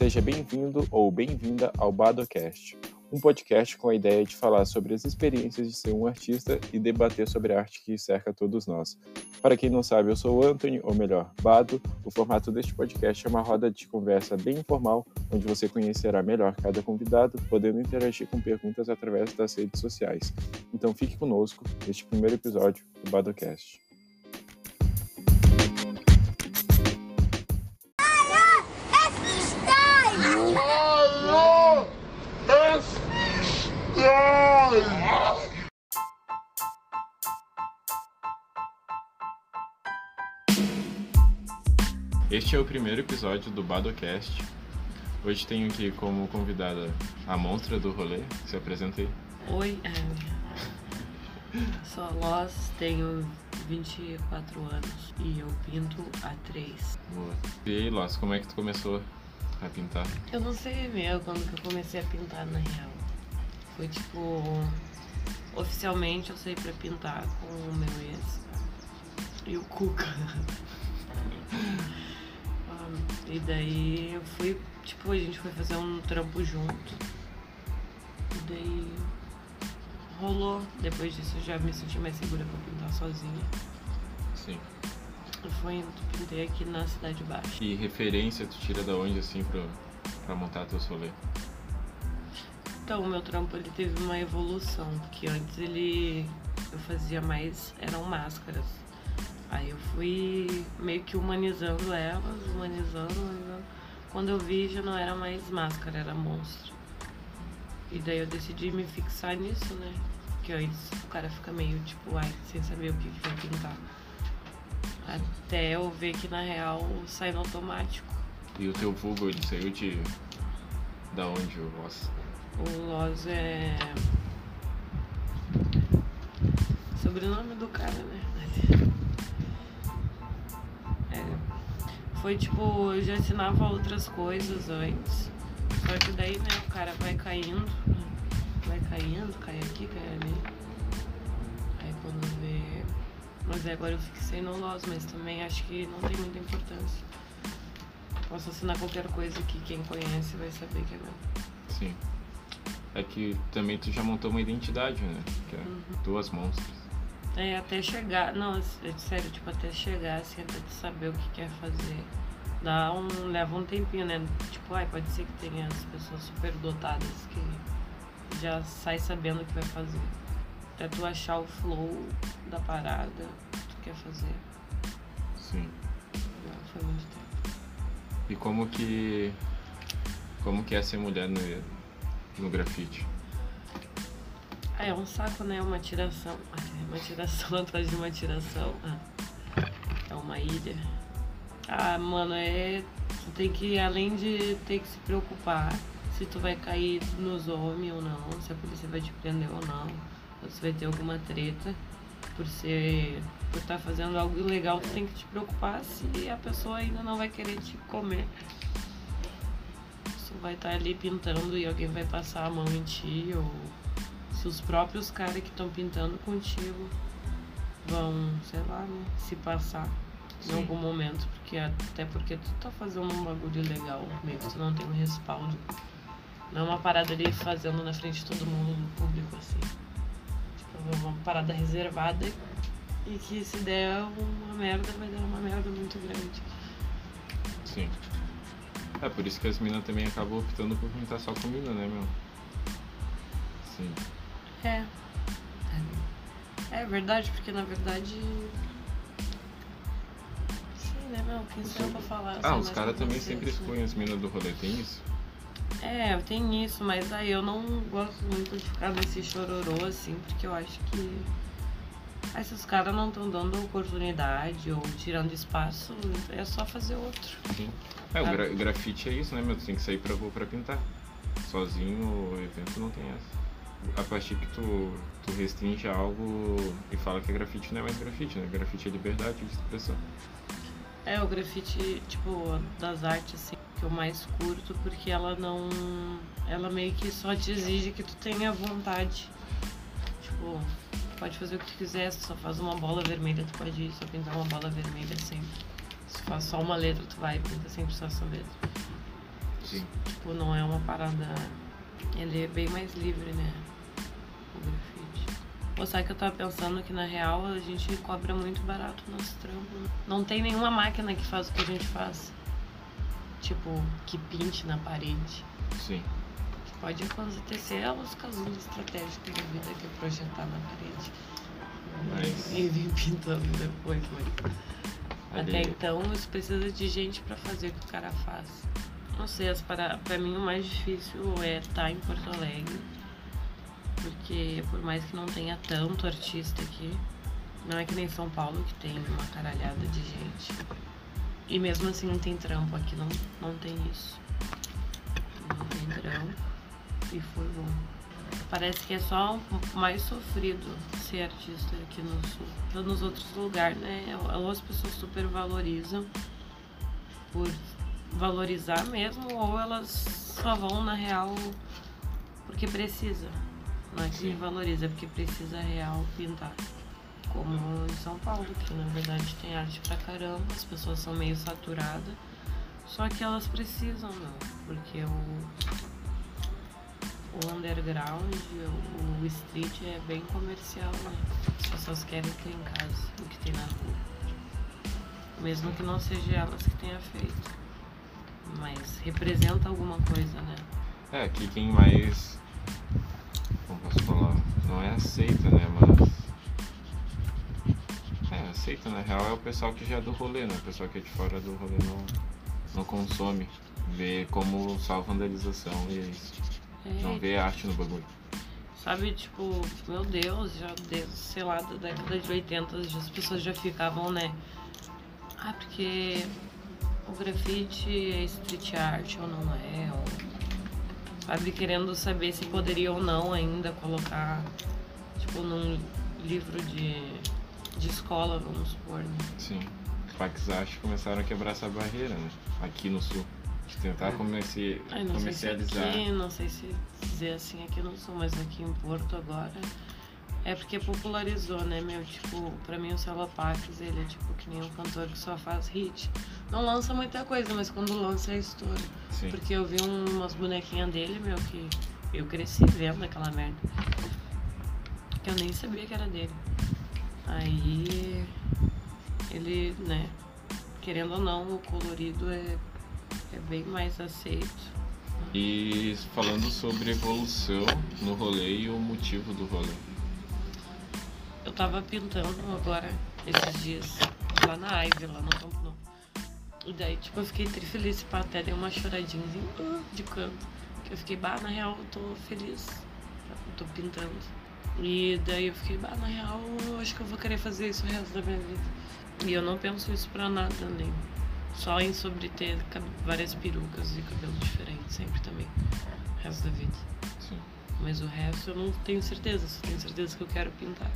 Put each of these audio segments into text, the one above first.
Seja bem-vindo ou bem-vinda ao Badocast, um podcast com a ideia de falar sobre as experiências de ser um artista e debater sobre a arte que cerca todos nós. Para quem não sabe, eu sou o Anthony, ou melhor, Bado. O formato deste podcast é uma roda de conversa bem informal, onde você conhecerá melhor cada convidado, podendo interagir com perguntas através das redes sociais. Então fique conosco neste primeiro episódio do Badocast. Este é o primeiro episódio do Badocast. Hoje tenho aqui como convidada a monstra do rolê. Se apresenta aí. Oi, é... sou a Loz, tenho 24 anos e eu pinto há 3. Boa. E aí, Loz, como é que tu começou a pintar? Eu não sei mesmo quando que eu comecei a pintar na real. Foi tipo. Oficialmente eu saí pra pintar com o meu ex e o Cuca. E daí eu fui, tipo, a gente foi fazer um trampo junto. E daí rolou. Depois disso eu já me senti mais segura pra pintar sozinha. Sim. Eu fui, pintei aqui na Cidade Baixa. E referência tu tira da onde, assim, pra, pra montar teu solê? Então, o meu trampo ele teve uma evolução, porque antes ele eu fazia mais eram máscaras. Aí eu fui meio que humanizando elas, humanizando, humanizando. Quando eu vi já não era mais máscara, era monstro. E daí eu decidi me fixar nisso, né? Porque antes o cara fica meio tipo, ai, sem saber o que, que vai pintar. Até eu ver que na real sai no automático. E o teu vulgo, ele saiu de. Da onde o Loz? O Loz é. Sobrenome do cara, né? Foi tipo, eu já ensinava outras coisas antes. Só que daí, né, o cara vai caindo. Vai caindo, cai aqui, cai ali. Aí quando vê. Mas agora eu fixei no Loz, mas também acho que não tem muita importância. Posso assinar qualquer coisa que quem conhece vai saber que é meu. Sim. É que também tu já montou uma identidade, né? Que é Uhum. duas monstras. É, até chegar, não, é sério, tipo, até chegar, assim, até saber o que quer fazer. Dá um, leva um tempinho, né? Tipo, ai, pode ser que tenha as pessoas super dotadas que já sai sabendo o que vai fazer. Até tu achar o flow da parada que tu quer fazer. Sim. Não, foi muito tempo. E como que. Como que é ser mulher no, no grafite? É um saco, né? Uma tiração. Uma tiração atrás de uma tiração. Ah, é uma ilha. Ah, mano, é. Tu tem que, além de ter que se preocupar se tu vai cair nos homens ou não, se a polícia vai te prender ou não, ou se vai ter alguma treta por ser. por estar fazendo algo ilegal, tu tem que te preocupar se a pessoa ainda não vai querer te comer. Tu vai estar ali pintando e alguém vai passar a mão em ti, ou se os próprios caras que estão pintando contigo vão, sei lá, né, se passar Sim. em algum momento, porque até porque tu tá fazendo um bagulho legal, meio que tu não tem um respaldo. Não é uma parada ali fazendo na frente de todo mundo no público, assim. Tipo, é uma parada reservada e que se der uma merda, vai dar uma merda muito grande. Sim. É por isso que as minas também acabam optando por pintar só com mina, né, meu? Sim. É. É verdade, porque na verdade. Sim, né, meu? Quem sou eu pra falar? Ah, os caras também sempre né? excluem as minas do rolê, tem isso? É, tem isso, mas aí eu não gosto muito de ficar nesse chororô assim, porque eu acho que. Aí se os caras não estão dando oportunidade ou tirando espaço, é só fazer outro. Sim. É, o Ah. gra grafite é isso, né, meu? Tu tem que sair pra rua pra pintar. Sozinho o evento não tem essa. A partir que tu, tu restringe algo e fala que é grafite não é mais grafite, né? Grafite é liberdade de expressão. É, o grafite, tipo, das artes, assim, que eu mais curto, porque ela não. Ela meio que só te exige que tu tenha vontade. Tipo, pode fazer o que tu quiser, se só faz uma bola vermelha, tu pode ir só pintar uma bola vermelha sempre. Se faz só uma letra, tu vai e pinta sempre só essa letra. Sim. Tipo, não é uma parada. Ele é bem mais livre, né? Pô, sabe que eu tava pensando que na real a gente cobra muito barato o nosso trampo. né? Não tem nenhuma máquina que faz o que a gente faz. Tipo, que pinte na parede. Sim. Pode acontecer os casulos estratégicos da vida que é projetar na parede. Mas- E vir pintando depois, mas. Ali- Até então, isso precisa de gente pra fazer o que o cara faz. Não sei, as para... pra mim o mais difícil é estar em Porto Alegre. Porque por mais que não tenha tanto artista aqui, não é que nem São Paulo que tem uma caralhada de gente. E mesmo assim não tem trampo, aqui não, não tem isso. Não tem trampo. E foi bom. Parece que é só um mais sofrido ser artista aqui no sul. Então, nos outros lugares, né? Ou as pessoas super valorizam por valorizar mesmo, ou elas só vão na real porque precisa. Não é que Sim. valoriza, é porque precisa real pintar. Como em São Paulo, que na verdade tem arte pra caramba, as pessoas são meio saturadas. Só que elas precisam, não. Porque o, o underground, o, o street é bem comercial, né? As pessoas querem ter em casa o que tem na rua. Mesmo que não seja elas que tenha feito. Mas representa alguma coisa, né? É, aqui quem mais. Posso falar? Não é aceita, né? Mas. É, aceita na real é o pessoal que já é do rolê, né? O pessoal que é de fora do rolê não, não consome. Vê como só vandalização e é isso. É, Não vê arte no bagulho. Sabe, tipo, meu Deus, já desde, sei lá, da década de 80 já as pessoas já ficavam, né? Ah, porque o grafite é street art ou não é, ou, sabe, querendo saber se poderia ou não ainda colocar, tipo, num livro de, de escola, vamos supor, né? Sim. Os paquizaches começaram a quebrar essa barreira, né? Aqui no sul. De tentar comece... Ai, não sei se comercializar. aqui, não sei se dizer assim aqui no sul, mas aqui em Porto agora é porque popularizou, né, meu? Tipo, pra mim o Celopax, ele é tipo que nem um cantor que só faz hit. Não lança muita coisa, mas quando lança é estouro. Sim. Porque eu vi um- umas bonequinhas dele, meu, que eu cresci vendo aquela merda. Que eu nem sabia que era dele. Aí ele, né, querendo ou não, o colorido é, é bem mais aceito. E falando sobre evolução no rolê e o motivo do rolê. Eu tava pintando agora, esses dias, lá na Ivy, lá no Campo. E daí, tipo, eu fiquei tri feliz, pá, até dei uma choradinha assim, ah, de canto. Que eu fiquei, bah, na real, eu tô feliz. Eu tô pintando. E daí eu fiquei, bah, na real, eu acho que eu vou querer fazer isso o resto da minha vida. E eu não penso isso pra nada, nem. Só em sobre ter várias perucas e cabelo diferente, sempre também. O resto da vida. Sim. Mas o resto eu não tenho certeza, só tenho certeza que eu quero pintar.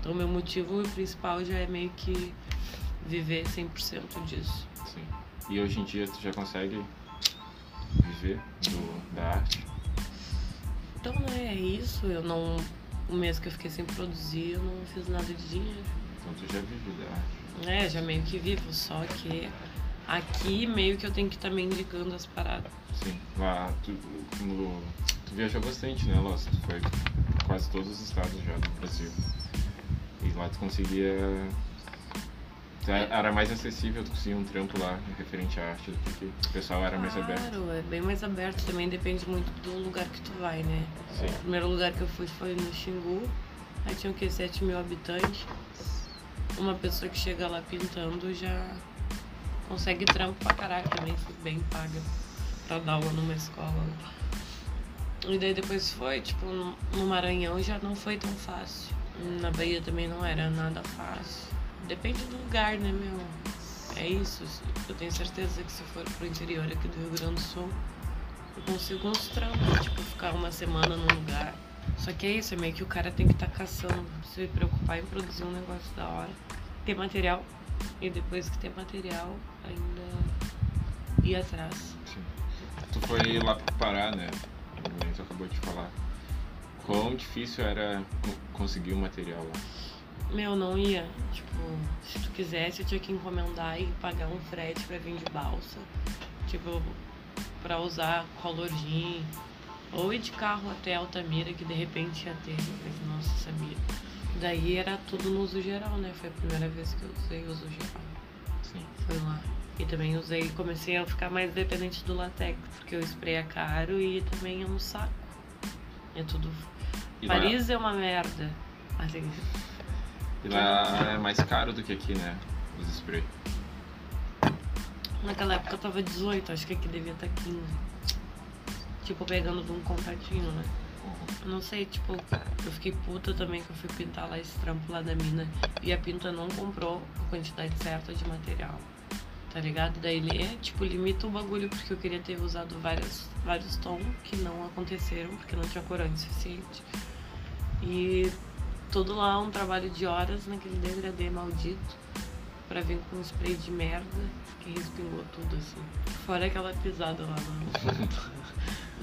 Então meu motivo principal já é meio que viver 100% disso. Sim. E hoje em dia tu já consegue viver do, da arte? Então né, é isso, eu não. O mês que eu fiquei sem produzir, eu não fiz nada de dinheiro. Então tu já vive da arte. É, já meio que vivo, só que aqui meio que eu tenho que estar me indicando as paradas. Sim. Lá tu, no, tu viajou bastante, né, Loss? Tu foi quase todos os estados já do Brasil. E lá tu conseguia. Tu era- mais acessível, tu conseguia um trampo lá referente à arte do que. O pessoal era mais aberto. Claro, é bem mais aberto, também depende muito do lugar que tu vai, né? Sim. O primeiro lugar que eu fui foi no Xingu. Aí tinha o que? 7 mil habitantes. Uma pessoa que chega lá pintando já consegue trampo pra caralho também, fui bem paga pra dar aula numa escola. E daí depois foi, tipo, no Maranhão já não foi tão fácil. Na Bahia também não era nada fácil. Depende do lugar, né, meu? É isso. Eu tenho certeza que se for pro interior aqui do Rio Grande do Sul, eu consigo uns trampos, tipo, ficar uma semana num lugar. Só que é isso, é meio que o cara tem que estar caçando, se preocupar em produzir um negócio da hora, ter material, e depois que ter material, ainda ir atrás. Sim. Tu foi lá pro Pará, né? Como tu acabou de falar. Quão difícil era co- conseguir o material lá? Meu, não ia. Tipo, se tu quisesse, eu tinha que encomendar e pagar um frete pra vir de balsa. Tipo, pra usar Color Jean, ou ir de carro até Altamira, que de repente ia ter, mas não se sabia. Daí era tudo no uso geral, né? Foi a primeira vez que eu usei uso geral. Sim. Foi lá. E também usei, comecei a ficar mais dependente do latex, porque o spray é caro e também é um saco. É tudo. E Paris é uma merda. Assim, E lá é mais caro do que aqui, né? Os spray. naquela época eu tava 18, acho que aqui devia estar 15. Tipo, pegando de um contatinho, né? Eu Não sei, tipo, eu fiquei puta também que eu fui pintar lá esse trampo lá da mina e a pinta não comprou a quantidade certa de material. Tá ligado? Daí ele, é, tipo, limita o bagulho porque eu queria ter usado vários, vários tons que não aconteceram porque não tinha corante suficiente. E todo lá um trabalho de horas naquele degradê maldito pra vir com um spray de merda que respingou tudo assim. Fora aquela pisada lá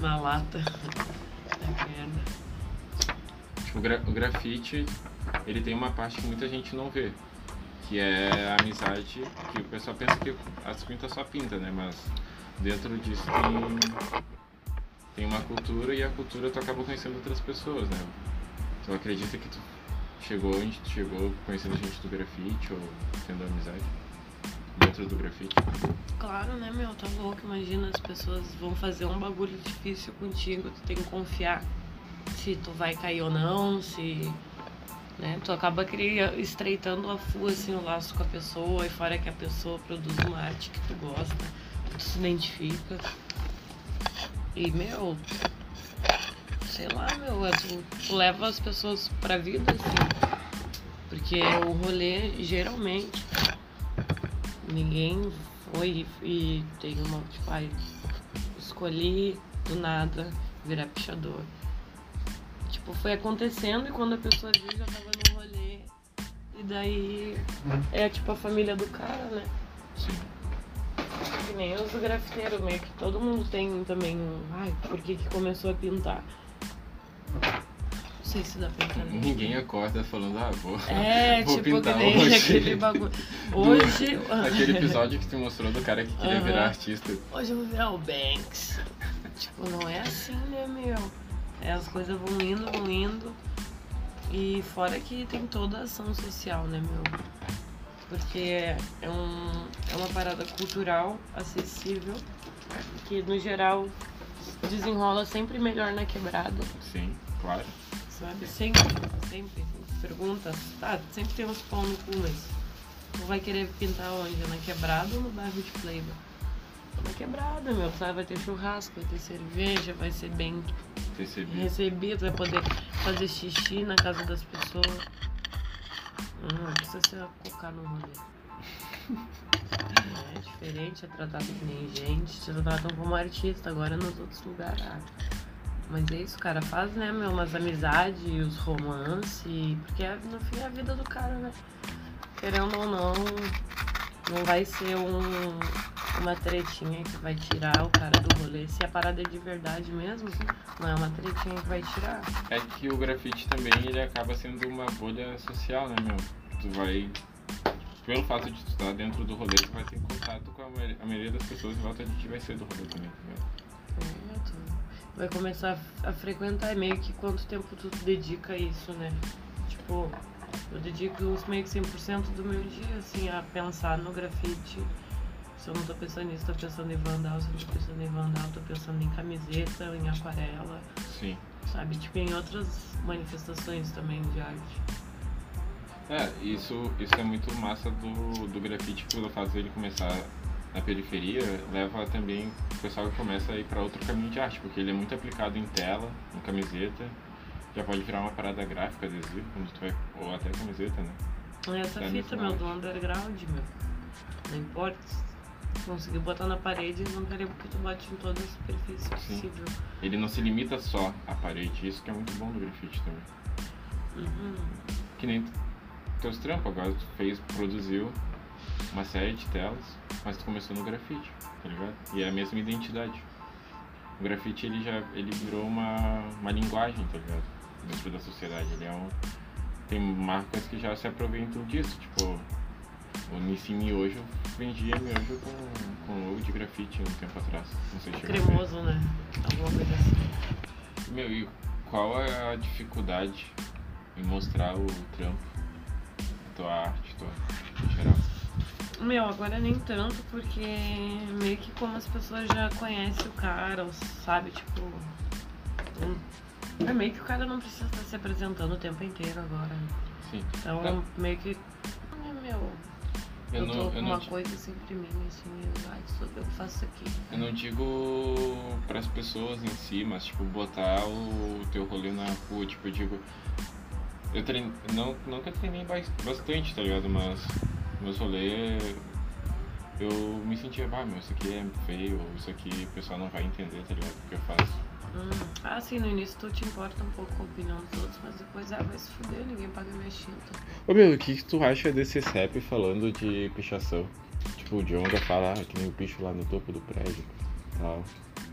na, na lata da merda. Tipo, o, gra- o grafite, ele tem uma parte que muita gente não vê. Que é a amizade, que o pessoal pensa que as pintas só pinta, né? Mas dentro disso tem, tem uma cultura e a cultura tu acaba conhecendo outras pessoas, né? Tu acredita que tu chegou chegou conhecendo gente do grafite ou tendo amizade dentro do grafite? Claro, né, meu? Tá louco. Imagina, as pessoas vão fazer um bagulho difícil contigo. Tu tem que confiar se tu vai cair ou não, se. Né? Tu acaba cria, estreitando a full, assim, o laço com a pessoa. E fora que a pessoa produz uma arte que tu gosta, tu se identifica. E, meu. Sei lá, meu. é tu leva as pessoas pra vida, assim. Porque o rolê, geralmente, ninguém foi e tem uma, tipo, ai, escolhi do nada virar pichador. Tipo, foi acontecendo e quando a pessoa viu já tava no rolê. E daí é tipo a família do cara, né? Que nem os grafiteiros, meio que todo mundo tem também um. Ai, por que, que começou a pintar? Se dá pra entender. Ninguém acorda falando, ah, vou, É, vou tipo, pintar hoje. aquele bagulho. Hoje. Aquele episódio que tu mostrou do cara que queria Aham. virar artista. Hoje eu vou virar o Banks. tipo, não é assim, né, meu? É, as coisas vão indo, vão indo. E fora que tem toda a ação social, né, meu? Porque é, um, é uma parada cultural, acessível, que no geral desenrola sempre melhor na quebrada, Sim, claro. Sabe? Sempre, sempre. Pergunta, tá, sempre tem uns pão no cu, mas tu vai querer pintar onde? Na quebrada ou no bairro de Playboy? Na quebrada, meu, sabe? Vai ter churrasco, vai ter cerveja, vai ser bem Recebi. recebido, vai poder fazer xixi na casa das pessoas. Não precisa se colocar no rolê. É diferente, é tratado que nem gente, te tratam como artista, agora nos outros lugares. Mas é isso, cara, faz, né, meu, umas amizades, os romances, porque no fim é a vida do cara, né? Querendo ou não, não vai ser um, uma tretinha que vai tirar o cara do rolê. Se a parada é de verdade mesmo, não é uma tretinha que vai tirar. É que o grafite também ele acaba sendo uma bolha social, né, meu? Tu vai. Pelo fato de tu estar dentro do rolê, tu vai ter contato com a, maioria- das pessoas em volta de ti vai ser do rolê também, tá? É, tu vai começar a frequentar, é meio que quanto tempo tu dedica a isso, né? Tipo, eu dedico uns meio que 100% do meu dia, assim, a pensar no grafite. Se eu não tô pensando nisso, tô pensando em vandal, se eu não tô pensando em vandal, tô pensando em camiseta, em aquarela, Sim. sabe? Tipo, em outras manifestações também de arte. É, isso, isso é muito massa do, do grafite pelo fato dele começar na periferia, leva também o pessoal que começa a ir para outro caminho de arte, porque ele é muito aplicado em tela, em camiseta, já pode virar uma parada gráfica, adesivo, quando tu vai, ou até camiseta, né? Essa É fita, muito meu, do underground, meu. Não importa. Se conseguir botar na parede, não querer que tu bote em toda a superfície Sim. possível. Ele não se limita só à parede, isso que é muito bom do grafite também. Uhum. Que nem teus trampos, agora tu fez, produziu uma série de telas, mas tu começou no grafite, tá ligado? E é a mesma identidade. O grafite ele já ele virou uma, uma linguagem, tá ligado? Dentro da sociedade. Ele é um. Tem marcas que já se aproveitam disso, tipo. O Nissin Miojo vendia miojo com, com logo de grafite um tempo atrás. Não sei se. Cremoso, né? Alguma coisa assim. Meu, e qual é a dificuldade em mostrar o trampo? A tua arte, tua? Meu, agora nem tanto, porque meio que como as pessoas já conhecem o cara, ou sabe, tipo. É meio que o cara não precisa estar se apresentando o tempo inteiro agora. Sim. Então, Tá. meio que. Meu. Eu Eu, não, tô eu com uma di- coisa sempre mim, assim, eu, ai, sou eu que faço isso aqui. eu não digo pras pessoas em si, mas tipo, botar o teu rolê na rua, tipo, eu digo. Eu treino. Não, não que eu treinei bas- bastante, tá ligado? Mas meus rolês. Eu me sentia, ah, meu, isso aqui é feio, isso aqui o pessoal não vai entender, tá ligado? O que eu faço. Hum. Ah, sim, no início tu te importa um pouco com a opinião dos outros, mas depois, ah, vai se fuder, ninguém paga minha tinta. Ô meu, o que, que tu acha desses rap falando de pichação? Tipo, o Djonga fala ah, que nem o bicho lá no topo do prédio tal.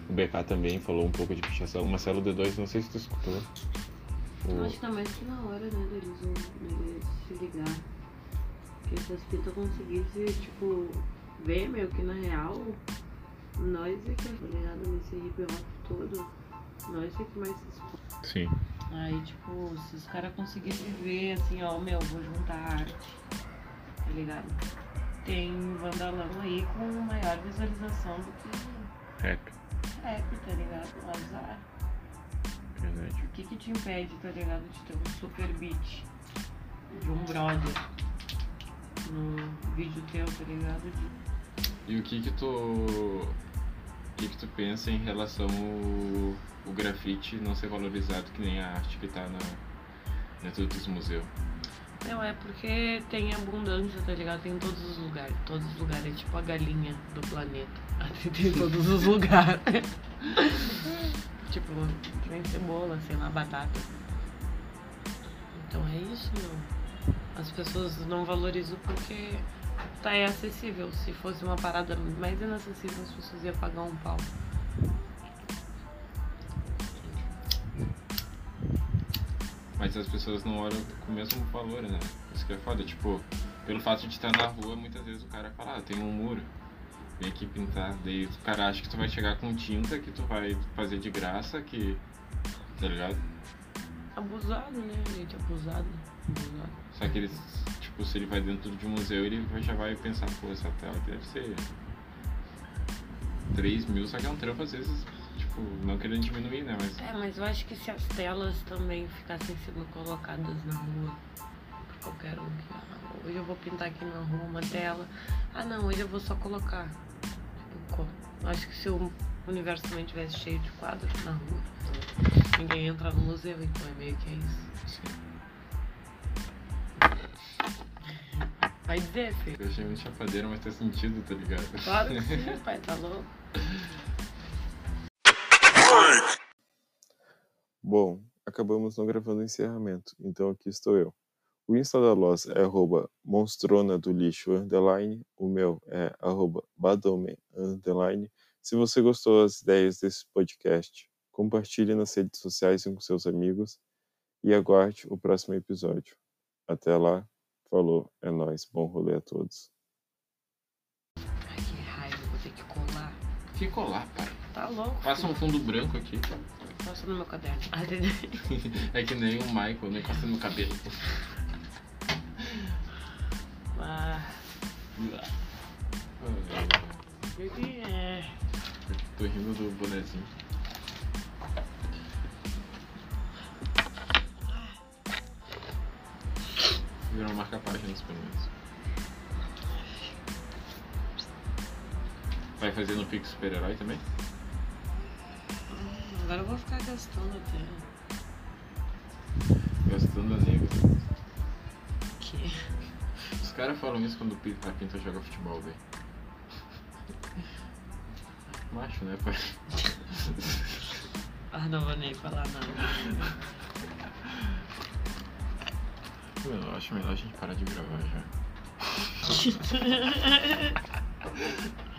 O BK também falou um pouco de pichação. O Marcelo D2, não sei se tu escutou. Eu O... acho que tá mais que na hora, né, deles, deles se ligar. Que se as pitas conseguissem, tipo, ver, meu, que na real, nós é que tá ligado nesse hip hop todo, nós é que mais se. Sim. Aí, tipo, se os caras conseguissem ver, assim, ó, meu, vou juntar arte, tá ligado? Tem Vandalão aí com maior visualização do que Rap. rap, tá ligado? Azar. Verdade. O que que te impede, tá ligado, de ter um super beat de um brother no vídeo teu, tá ligado? E o que que tu. O que que tu pensa em relação ao o grafite não ser valorizado que nem a arte que tá na, dentro dos museus? Não, é porque tem abundância, tá ligado? Tem em todos os lugares. Todos os lugares. É tipo a galinha do planeta. Tem em todos os lugares. tipo, tem cebola, sei lá, batata. Então é isso, meu. As pessoas não valorizam porque tá é acessível. Se fosse uma parada mais inacessível, as pessoas iam pagar um pau. Mas as pessoas não olham com o mesmo valor, né? Isso que é foda. Tipo, pelo fato de estar na rua, muitas vezes o cara fala, ah, tem um muro, vem aqui pintar. Daí o cara acha que tu vai chegar com tinta, que tu vai fazer de graça, que. Tá ligado? Abusado, né, gente? Abusado. Abusado. Só que ele, tipo, se ele vai dentro de um museu, ele já vai pensar, pô, essa tela deve ser 3 mil, só que é um trampo às vezes, tipo, não querendo diminuir, né? Mas É, mas eu acho que se as telas também ficassem sendo colocadas na rua, por qualquer um que, ah, hoje eu vou pintar aqui na rua uma tela, ah não, hoje eu vou só colocar. Tipo, acho que se o universo também tivesse cheio de quadros na rua, ninguém entra no museu, então é meio que é isso. assim, Vai dizer, filho. eu achei muito chapadeira, mas tem sentido, tá ligado? Claro que sim, pai, tá louco. Bom, acabamos não gravando o encerramento, então aqui estou eu. O Insta da Loz é arroba monstrona do lixo underline, o meu é arroba badome underline. Se você gostou das ideias desse podcast, compartilhe nas redes sociais e com seus amigos e aguarde o próximo episódio. Até lá, falou, é nóis, bom rolê a todos. Ai, que raiva, vou ter que colar. Ficou lá, pai. Tá louco. Passa um fundo branco aqui. Passa no meu caderno. É que nem o Michael, nem passa no cabelo. Ah, ele é. Tô rindo do bonezinho. Virou marca-páginas pelo menos. Vai fazer no Pix Super-Herói também? Agora eu vou ficar gastando até. Gastando a negra. Que? Os caras falam isso quando a Pinta joga futebol, velho. Macho, né, pai? Ah, não vou nem falar nada. Meu, eu acho melhor a gente parar de gravar já.